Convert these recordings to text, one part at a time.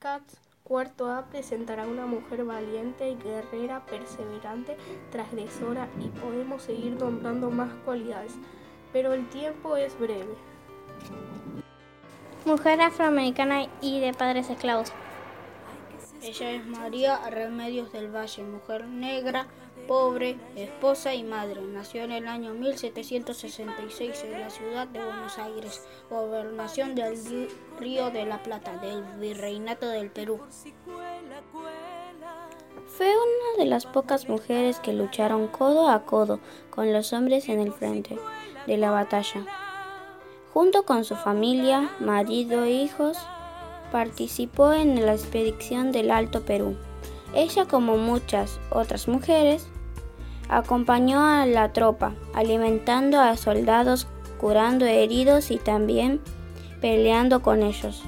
Cats Cuarto A presentará una mujer valiente, guerrera, perseverante, transgresora y podemos seguir nombrando más cualidades, pero el tiempo es breve. Mujer afroamericana y de padres esclavos. Ella es María Remedios del Valle, mujer negra, pobre, esposa y madre. Nació en el año 1766 en la ciudad de Buenos Aires, gobernación del Río de la Plata, del Virreinato del Perú. Fue una de las pocas mujeres que lucharon codo a codo con los hombres en el frente de la batalla. Junto con su familia, marido e hijos, participó en la expedición del Alto Perú. Ella, como muchas otras mujeres, acompañó a la tropa, alimentando a soldados, curando heridos y también peleando con ellos.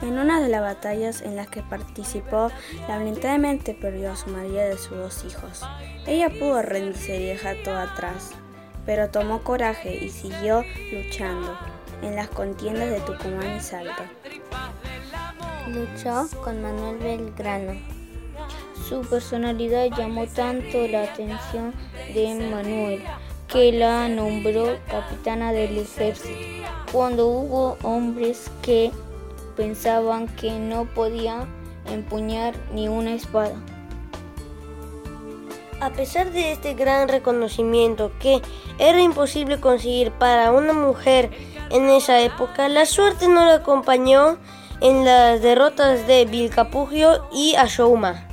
En una de las batallas en las que participó, lamentablemente perdió a su marido a sus dos hijos. Ella pudo rendirse y dejar todo atrás, pero tomó coraje y siguió luchando en las contiendas de Tucumán y Salta. Luchó con Manuel Belgrano. Su personalidad llamó tanto la atención de Manuel que la nombró capitana del ejército. Cuando hubo hombres que pensaban que no podía empuñar ni una espada. A pesar de este gran reconocimiento que era imposible conseguir para una mujer en esa época, la suerte no la acompañó en las derrotas de Vilcapugio y Ashouma.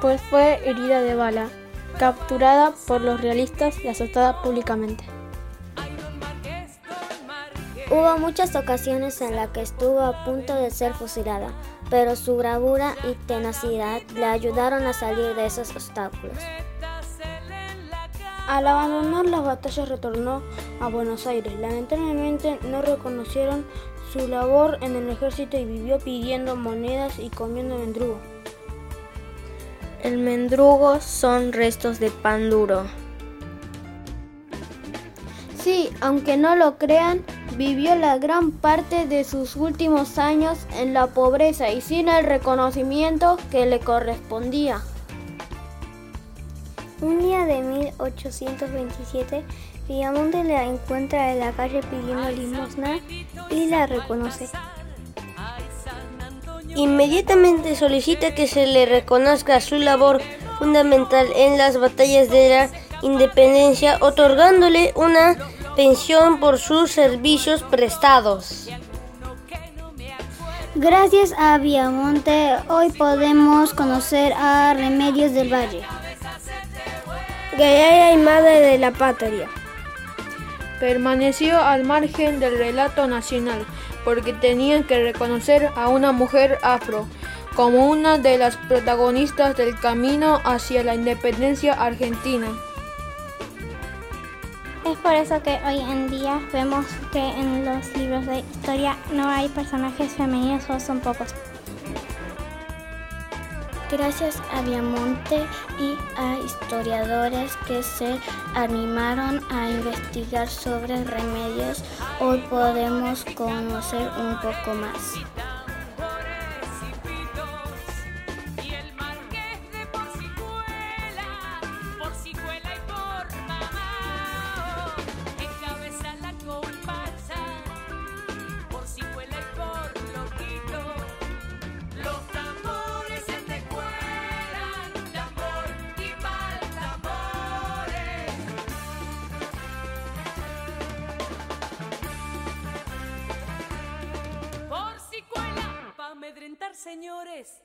Pues fue herida de bala, capturada por los realistas y azotada públicamente. Hubo muchas ocasiones en las que estuvo a punto de ser fusilada, pero su bravura y tenacidad le ayudaron a salir de esos obstáculos. Al abandonar las batallas retornó a Buenos Aires. Lamentablemente no reconocieron su labor en el ejército y vivió pidiendo monedas y comiendo mendrugo. El mendrugo son restos de pan duro. Sí, aunque no lo crean, vivió la gran parte de sus últimos años en la pobreza y sin el reconocimiento que le correspondía. Un día de 1827, Villamonte la encuentra en la calle pidiendo limosna y la reconoce. Inmediatamente solicita que se le reconozca su labor fundamental en las batallas de la independencia, otorgándole una pensión por sus servicios prestados. Gracias a Villamonte, hoy podemos conocer a Remedios del Valle guerrera y madre de la patria. Permaneció al margen del relato nacional porque tenían que reconocer a una mujer afro como una de las protagonistas del camino hacia la independencia argentina. Es por eso que hoy en día vemos que en los libros de historia no hay personajes femeninos o son pocos. Gracias a Viamonte y a historiadores que se animaron a investigar sobre remedios, hoy podemos conocer un poco más. Señores.